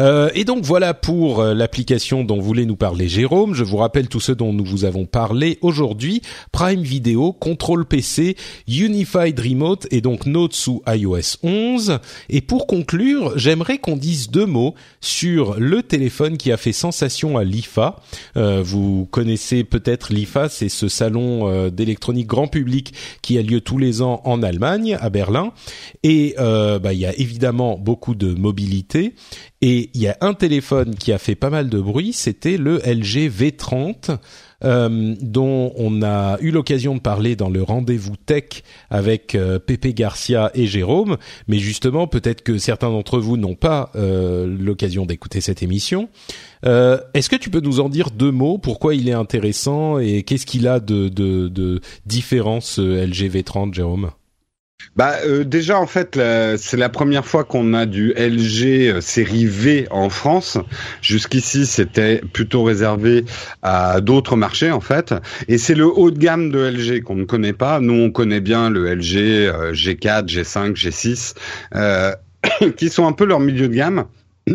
Speaker 1: Euh, et donc voilà pour euh, l'application dont voulait nous parler Jérôme. Je vous rappelle tout ce dont nous vous avons parlé aujourd'hui Prime Video, Control PC, Unified Remote et donc Notes sous iOS 11. Et pour conclure, j'aimerais qu'on dise deux mots sur le téléphone qui a fait sensation à l'IFA. Euh, vous connaissez peut-être l'IFA, c'est ce salon euh, d'électronique grand public qui a lieu tous les ans en Allemagne, à Berlin. Et euh, bah, il y a évidemment beaucoup de mobilité. Et il y a un téléphone qui a fait pas mal de bruit, c'était le LG V30. Euh, dont on a eu l'occasion de parler dans le rendez-vous tech avec euh, Pepe Garcia et Jérôme, mais justement peut-être que certains d'entre vous n'ont pas euh, l'occasion d'écouter cette émission. Euh, est-ce que tu peux nous en dire deux mots? Pourquoi il est intéressant et qu'est-ce qu'il a de, de, de différent ce LG V30, Jérôme?
Speaker 2: Bah euh, déjà en fait c'est la première fois qu'on a du LG euh, série V en France. Jusqu'ici c'était plutôt réservé à d'autres marchés en fait et c'est le haut de gamme de LG qu'on ne connaît pas. Nous on connaît bien le LG G4, G5, G6 qui sont un peu leur milieu de gamme.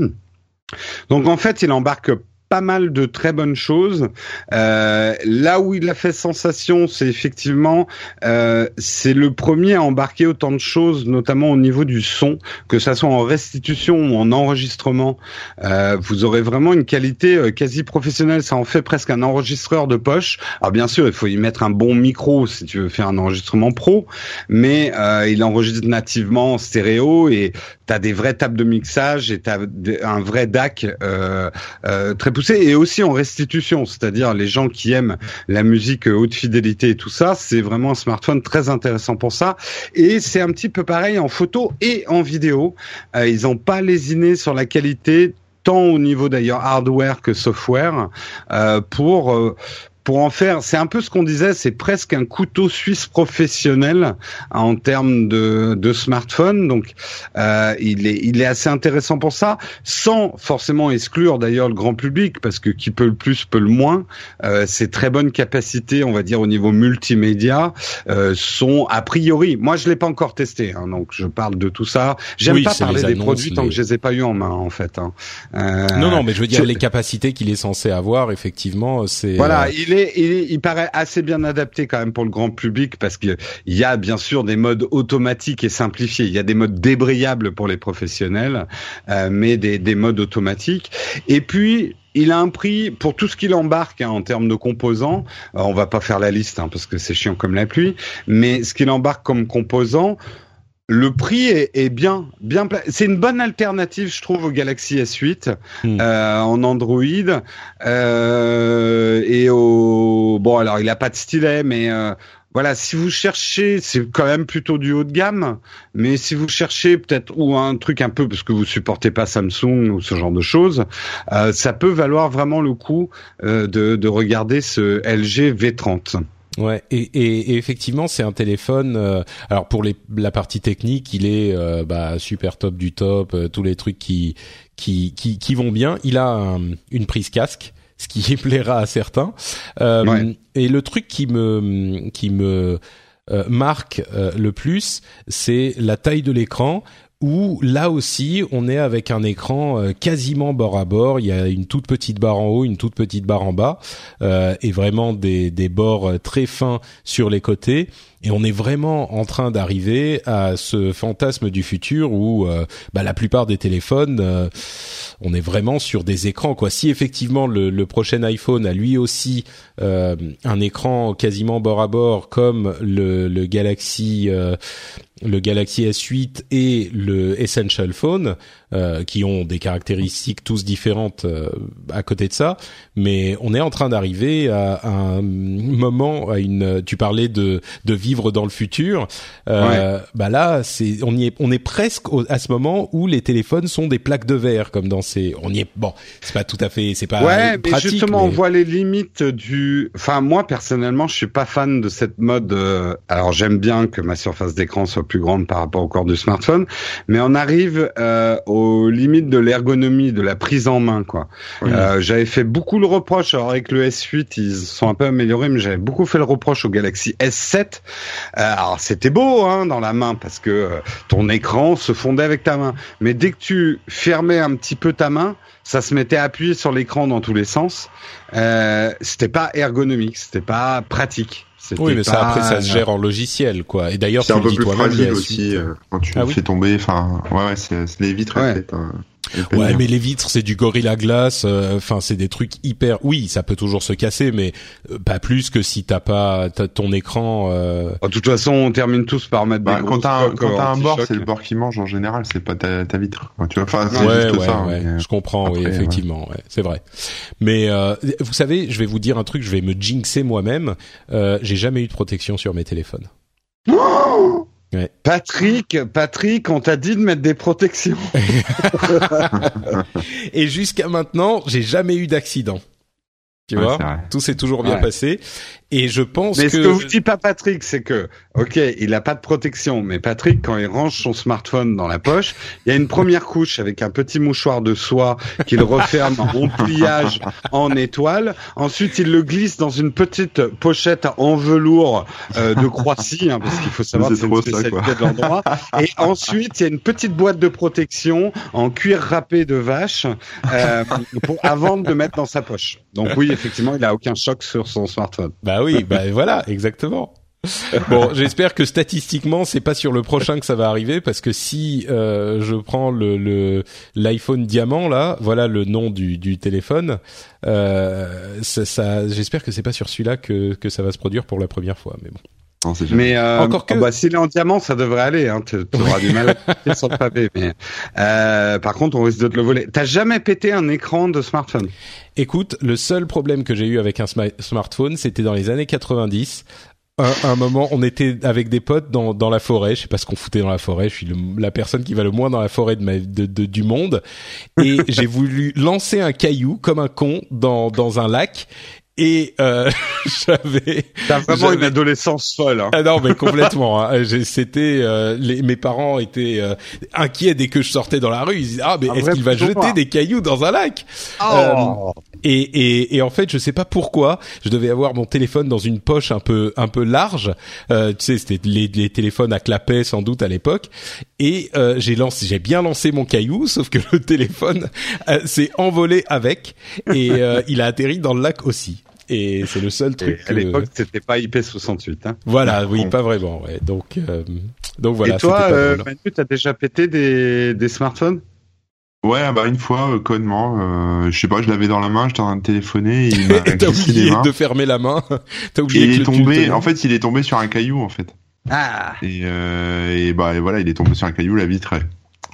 Speaker 2: Donc en fait il embarque pas mal de très bonnes choses. Euh, là où il a fait sensation, c'est effectivement euh, c'est le premier à embarquer autant de choses, notamment au niveau du son, que ça soit en restitution ou en enregistrement. Euh, vous aurez vraiment une qualité quasi professionnelle. Ça en fait presque un enregistreur de poche. Alors bien sûr, il faut y mettre un bon micro si tu veux faire un enregistrement pro, mais il enregistre nativement en stéréo et t'as des vraies tables de mixage et t'as un vrai DAC euh, euh, très poussé et aussi en restitution, c'est-à-dire les gens qui aiment la musique haute fidélité et tout ça, c'est vraiment un smartphone très intéressant pour ça. Et c'est un petit peu pareil en photo et en vidéo. Euh, ils n'ont pas lésiné sur la qualité tant au niveau d'ailleurs hardware que software euh, pour euh, pour en faire, c'est un peu ce qu'on disait, c'est presque un couteau suisse professionnel en termes de, de smartphone. Donc, euh, il est il est assez intéressant pour ça, sans forcément exclure d'ailleurs le grand public, parce que qui peut le plus peut le moins. Euh, ces très bonnes capacités, on va dire au niveau multimédia, euh, sont a priori. Moi, je l'ai pas encore testé, hein, donc je parle de tout ça. J'aime pas parler des produits tant que je les ai pas eu en main, en fait. Hein.
Speaker 1: Euh, non, non, mais je veux dire les capacités qu'il est censé avoir, effectivement, c'est.
Speaker 2: Voilà, il est il, paraît assez bien adapté quand même pour le grand public parce qu'il y a bien sûr des modes automatiques et simplifiés. Il y a des modes débrayables pour les professionnels, euh, mais des, des modes automatiques. Et puis il a un prix pour tout ce qu'il embarque hein, en termes de composants. Euh, on va pas faire la liste hein, parce que c'est chiant comme la pluie, mais ce qu'il embarque comme composants, le prix est, bien, bien. C'est une bonne alternative, je trouve, au Galaxy S8 hmm. euh, en Android euh, et au. Bon, alors il a pas de stylet, mais euh, voilà, si vous cherchez, c'est quand même plutôt du haut de gamme. Mais si vous cherchez peut-être ou un truc un peu parce que vous supportez pas Samsung ou ce genre de choses, euh, ça peut valoir vraiment le coup euh, de, de regarder ce LG V30.
Speaker 1: Ouais, et, et, et effectivement, c'est un téléphone. Euh, alors pour les, la partie technique, il est euh, bah, super top du top, euh, tous les trucs qui, qui qui, qui vont bien. Il a une prise casque, ce qui plaira à certains. Et le truc qui me qui me marque le plus, c'est la taille de l'écran où là aussi on est avec un écran euh, quasiment bord à bord. Il y a une toute petite barre en haut, une toute petite barre en bas, euh, et vraiment des, des bords euh, très fins sur les côtés. Et on est vraiment en train d'arriver à ce fantasme du futur où bah, la plupart des téléphones, on est vraiment sur des écrans. Quoi. Si effectivement le, prochain iPhone a lui aussi un écran quasiment bord à bord comme le, Galaxy le Galaxy S8 et le Essential Phone, euh, qui ont des caractéristiques tous différentes euh, à côté de ça, mais on est en train d'arriver à, un moment, à une. Tu parlais de de vivre dans le futur. Euh, Bah là, c'est on y est, on est presque à ce moment où les téléphones sont des plaques de verre, comme dans ces. On y est. Bon, c'est pas tout à fait, c'est pas
Speaker 2: ouais,
Speaker 1: mais
Speaker 2: justement, on voit les limites du. Enfin, moi personnellement, je suis pas fan de cette mode. Euh, alors, j'aime bien que ma surface d'écran soit plus grande par rapport au corps du smartphone, mais on arrive euh, aux limites de l'ergonomie, de la prise en main, quoi. Euh, j'avais fait beaucoup le reproche, alors avec le S8, ils sont un peu améliorés, mais j'avais beaucoup fait le reproche au Galaxy S7. Euh, alors c'était beau, hein, dans la main, parce que euh, ton écran se fondait avec ta main, mais dès que tu fermais un petit peu ta main, ça se mettait appuyé sur l'écran dans tous les sens. Euh, c'était pas ergonomique, c'était pas pratique.
Speaker 1: Oui, mais ça après ça se gère en logiciel quoi. Et d'ailleurs,
Speaker 3: c'est un peu plus fragile aussi euh, quand tu ah fais tomber. Enfin, ouais, ouais, c'est les vitres. Ouais. Hein.
Speaker 1: Ouais, mais les vitres, c'est du Gorilla Glass. Euh, enfin, c'est des trucs hyper. Oui, ça peut toujours se casser, mais euh, pas plus que si t'as pas ton écran. Euh...
Speaker 2: De toute façon, on termine tous par mettre
Speaker 3: bah, des quand t'as un, quand un bord, c'est le bord qui mange en général. C'est pas ta, ta vitre. Tu vois, enfin, c'est
Speaker 1: ouais, juste ouais, ça. Ouais. je comprends. oui, effectivement, ouais. c'est vrai. Mais euh, vous savez, je vais vous dire un truc. Je vais me jinxer moi-même. J'ai jamais eu de protection sur mes téléphones.
Speaker 2: Patrick, Patrick, on t'a dit de mettre des protections.
Speaker 1: Et jusqu'à maintenant, j'ai jamais eu d'accident. Tu vois, tout s'est toujours bien passé. Et je pense
Speaker 2: mais
Speaker 1: que.
Speaker 2: Mais ce que vous dit pas Patrick, c'est que, ok, il a pas de protection, mais Patrick, quand il range son smartphone dans la poche, il y a une première couche avec un petit mouchoir de soie qu'il referme en pliage en étoile. Ensuite, il le glisse dans une petite pochette en velours euh, de Croatie, hein, parce qu'il faut savoir que c'est une spécialité de l'endroit. Et ensuite, il y a une petite boîte de protection en cuir râpé de vache euh, pour, avant de le mettre dans sa poche. Donc oui, effectivement, il a aucun choc sur son smartphone.
Speaker 1: Bah oui, bah voilà, exactement. Bon, j'espère que statistiquement, c'est pas sur le prochain que ça va arriver, parce que si euh, je prends le l'iPhone diamant là, voilà le nom du, du téléphone. Euh, ça, ça j'espère que c'est pas sur celui-là que que ça va se produire pour la première fois, mais bon.
Speaker 2: Mais euh, encore que... bah, s'il est en diamant, ça devrait aller. Hein. Tu auras du mal à sur le pavé. Mais euh, par contre, on risque de te le voler. T'as jamais pété un écran de smartphone?
Speaker 1: Écoute, le seul problème que j'ai eu avec un smartphone, c'était dans les années 90 un, un, moment, on était avec des potes dans, dans la forêt. Je sais pas ce qu'on foutait dans la forêt. Je suis la personne qui va le moins dans la forêt de, ma, de, de du monde. Et j'ai voulu lancer un caillou comme un con dans, dans un lac et euh, j'avais
Speaker 2: t'as vraiment une adolescence folle hein.
Speaker 1: ah non mais complètement hein. c'était euh, les, mes parents étaient euh, inquiets dès que je sortais dans la rue. Ils disaient ah mais est-ce qu'il va jeter des cailloux dans un lac?
Speaker 2: Oh.
Speaker 1: et, et, et en fait je sais pas pourquoi je devais avoir mon téléphone dans une poche un peu un peu large. Tu sais c'était les, les téléphones à clapet sans doute à l'époque. Et j'ai lancé j'ai bien lancé mon caillou sauf que le téléphone s'est envolé avec. Et il a atterri dans le lac aussi et c'est le seul truc.
Speaker 2: à l'époque, c'était pas IP68. Hein.
Speaker 1: Voilà, oui, pas vraiment. Ouais. Donc, euh, donc voilà.
Speaker 2: Et toi, euh, Manu, t'as déjà pété des, des smartphones?
Speaker 3: Ouais, bah une fois, euh, connement, euh, je sais pas, je l'avais dans la main, j'étais en train de téléphoner, il
Speaker 1: m'a T'as oublié de fermer la main. T'as oublié.
Speaker 3: il est tombé. En fait, il est tombé sur un caillou, en fait.
Speaker 2: Ah.
Speaker 3: Et, euh, et bah et voilà, il est tombé sur un caillou, la vitre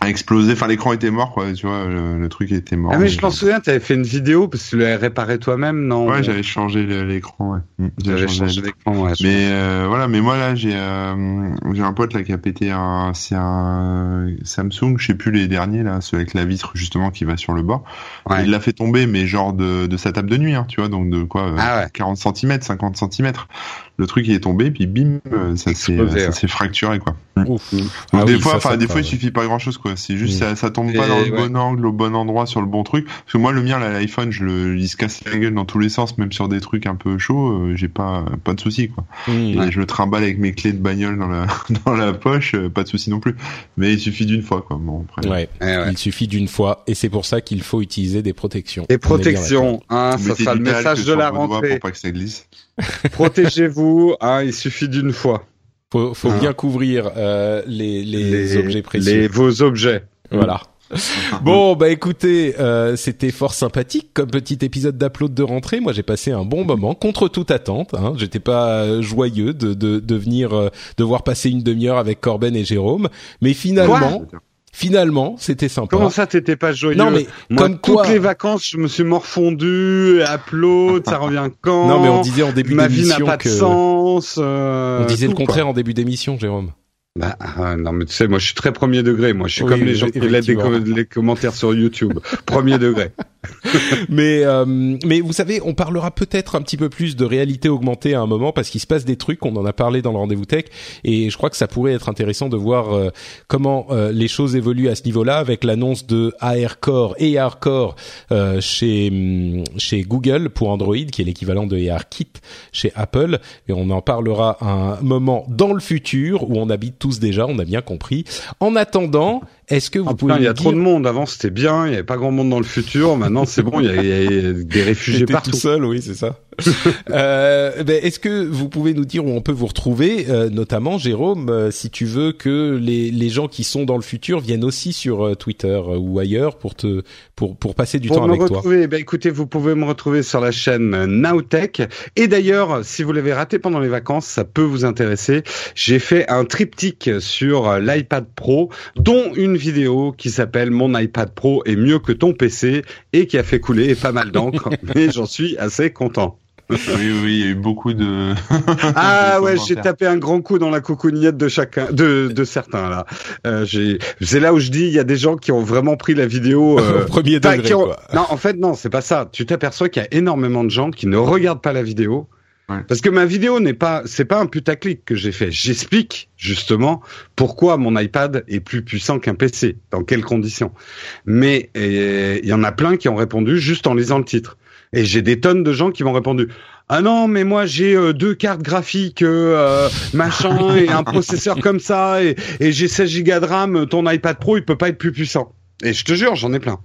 Speaker 3: a explosé. Enfin, l'écran était mort, quoi. Tu vois, le, truc était mort.
Speaker 2: Ah mais je m'en souviens, t'avais fait une vidéo parce que tu l'avais réparé toi-même, non?
Speaker 3: Ouais, j'avais changé l'écran. Ouais. Mmh, j'avais changé l'écran. Ouais, mais euh, voilà, mais moi là, j'ai euh, j'ai un pote là qui a pété un, c'est un Samsung, je sais plus les derniers là, ceux avec la vitre justement qui va sur le bord. Ouais. Il l'a fait tomber, mais genre de, de sa table de nuit, hein, tu vois, donc de quoi, ah 40 cm, 50 cm le truc il est tombé puis bim euh, ça s'est ça s'est fracturé quoi. Ouf. Ah des fois enfin des fois il suffit pas grand chose quoi, c'est juste ça, ça tombe pas dans le bon angle au bon endroit sur le bon truc parce que moi le mien l'iPhone je le il se casse la gueule dans tous les sens même sur des trucs un peu chauds, euh, j'ai pas pas de souci quoi. Mmh, et je le trimballe avec mes clés de bagnole dans la dans la poche, euh, pas de souci non plus. Mais il suffit d'une fois quoi. Bon,
Speaker 1: après, ouais. Il suffit d'une fois et c'est pour ça qu'il faut utiliser des protections.
Speaker 2: Des protections, hein, ça sera le message de la rentrée.
Speaker 3: Pour pas que ça glisse.
Speaker 2: Protégez-vous, hein, il suffit d'une fois.
Speaker 1: Faut, faut bien couvrir euh, les, les, objets précieux.
Speaker 2: Les, vos objets.
Speaker 1: Voilà. bon, bah écoutez, euh, c'était fort sympathique comme petit épisode d'upload de rentrée. Moi, j'ai passé un bon moment, contre toute attente. Hein. J'étais pas euh, joyeux de, de, de venir euh, devoir passer une demi-heure avec Corben et Jérôme, mais finalement. Finalement, c'était sympa.
Speaker 2: Comment ça, t'étais pas joyeux Non, mais comme toutes les vacances, je me suis morfondu, upload, ça revient quand
Speaker 1: Non, mais on disait en début d'émission
Speaker 2: Ma vie n'a pas de sens.
Speaker 1: Euh, on disait le contraire en début d'émission, Jérôme.
Speaker 2: Bah, ah, non, mais tu sais, moi, je suis très premier degré. Moi, je suis comme les gens qui laissent les commentaires sur YouTube. premier degré.
Speaker 1: mais euh, mais vous savez, on parlera peut-être un petit peu plus de réalité augmentée à un moment parce qu'il se passe des trucs. On en a parlé dans le rendez-vous tech et je crois que ça pourrait être intéressant de voir euh, comment euh, les choses évoluent à ce niveau-là avec l'annonce de AR Core et AR Core chez mm, chez Google pour Android, qui est l'équivalent de ARKit chez Apple. Et on en parlera un moment dans le futur où on habite tous déjà. On a bien compris. En attendant. Est-ce que vous ah, pouvez
Speaker 2: Il y a trop de monde. Avant, c'était bien. Il y avait pas grand monde dans le futur. Maintenant, c'est bon. Il y, a, des réfugiés partout.
Speaker 1: tout seul, oui, c'est ça. euh, ben, Est-ce que vous pouvez nous dire où on peut vous retrouver, euh, notamment Jérôme, euh, si tu veux que les, les gens qui sont dans le futur viennent aussi sur euh, Twitter ou ailleurs pour te pour pour passer du temps avec
Speaker 2: retrouver, toi. Ben, écoutez, vous pouvez me retrouver sur la chaîne Nowtech. Et d'ailleurs, si vous l'avez raté pendant les vacances, ça peut vous intéresser. J'ai fait un triptyque sur l'iPad Pro, dont une vidéo qui s'appelle Mon iPad Pro est mieux que ton PC et qui a fait couler pas mal d'encre, mais j'en suis assez content.
Speaker 3: oui, oui, il y a eu beaucoup de.
Speaker 2: ah ouais, j'ai tapé un grand coup dans la coucounette de chacun, de, de certains là. Euh, c'est là où je dis, il y a des gens qui ont vraiment pris la vidéo
Speaker 1: euh, au premier degré. quoi.
Speaker 2: Non, en fait, non, c'est pas ça. Tu t'aperçois qu'il y a énormément de gens qui ne regardent pas la vidéo. Parce que ma vidéo n'est pas, c'est pas un putaclic que j'ai fait. J'explique justement pourquoi mon iPad est plus puissant qu'un PC, dans quelles conditions. Mais il y en a plein qui ont répondu juste en lisant le titre. Et j'ai des tonnes de gens qui m'ont répondu ah non mais moi j'ai euh, deux cartes graphiques euh, machin et un processeur comme ça et, j'ai 16 Go de RAM ton iPad Pro il peut pas être plus puissant et je te jure j'en ai plein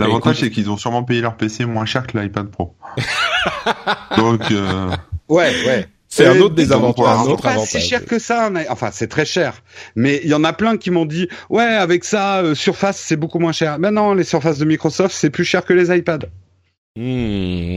Speaker 3: l'avantage c'est qu'ils ont sûrement payé leur PC moins cher que l'iPad Pro donc euh...
Speaker 2: ouais ouais
Speaker 1: c'est un autre des avantages.
Speaker 2: C'est pas cher que ça. Enfin, c'est très cher. Mais il y en a plein qui m'ont dit, ouais, avec ça, euh, Surface, c'est beaucoup moins cher. Ben non, les Surfaces de Microsoft, c'est plus cher que les iPads.
Speaker 1: Hmm.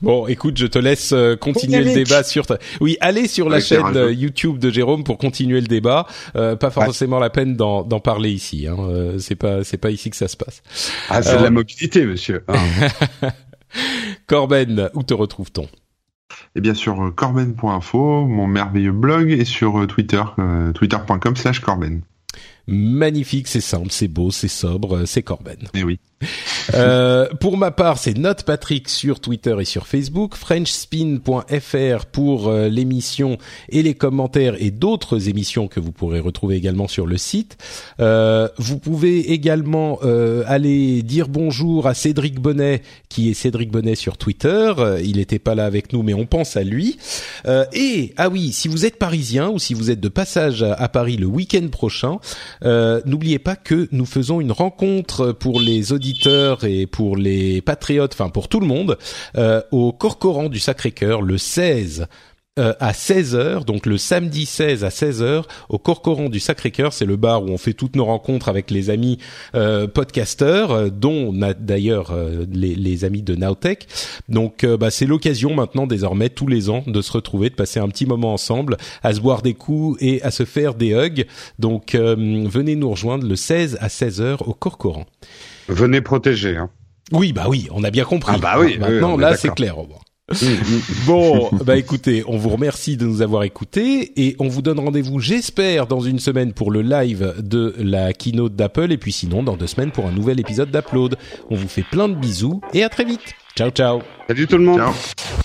Speaker 1: Bon, écoute, je te laisse euh, continuer le débat sur. Oui, allez sur la chaîne euh, YouTube de Jérôme pour continuer le débat. Euh, pas forcément la peine d'en parler ici. Hein. Euh, c'est pas, c'est pas ici que ça se passe.
Speaker 2: Ah, c'est de la mobilité, monsieur.
Speaker 1: Ah. Corben, où te retrouve-t-on?
Speaker 3: Et bien sur corben.info, mon merveilleux blog, et sur Twitter, twitter.com/slash corben
Speaker 1: magnifique, c'est simple, c'est beau, c'est sobre, c'est Corben.
Speaker 3: Et eh oui.
Speaker 1: Euh, pour ma part, c'est Note Patrick sur Twitter et sur Facebook, FrenchSpin.fr pour euh, l'émission et les commentaires et d'autres émissions que vous pourrez retrouver également sur le site. Euh, vous pouvez également aller dire bonjour à Cédric Bonnet, qui est Cédric Bonnet sur Twitter. il n'était pas là avec nous, mais on pense à lui. et ah oui, si vous êtes parisien ou si vous êtes de passage à Paris le week-end prochain, n'oubliez pas que nous faisons une rencontre pour les auditeurs et pour les patriotes, enfin pour tout le monde, euh, au Corcoran du Sacré-Cœur le 16 euh, à 16h, donc le samedi 16 à 16h, au Corcoran du Sacré-Cœur, c'est le bar où on fait toutes nos rencontres avec les amis euh, podcasteurs, euh, dont on a d'ailleurs euh, les, les, amis de Nowtech. Donc bah, c'est l'occasion maintenant désormais tous les ans de se retrouver, de passer un petit moment ensemble, à se boire des coups et à se faire des hugs. Donc venez nous rejoindre le 16 à 16h au Corcoran.
Speaker 2: Venez protéger. Hein.
Speaker 1: Oui, bah oui, on a bien compris.
Speaker 2: Ah bah oui.
Speaker 1: Maintenant, là, c'est clair. Au bon, bah écoutez, on vous remercie de nous avoir écoutés et on vous donne rendez-vous, j'espère, dans une semaine pour le live de la keynote d'Apple et puis sinon dans deux semaines pour un nouvel épisode d'Upload. On vous fait plein de bisous et à très vite. Ciao, ciao.
Speaker 2: Salut tout le monde. Ciao.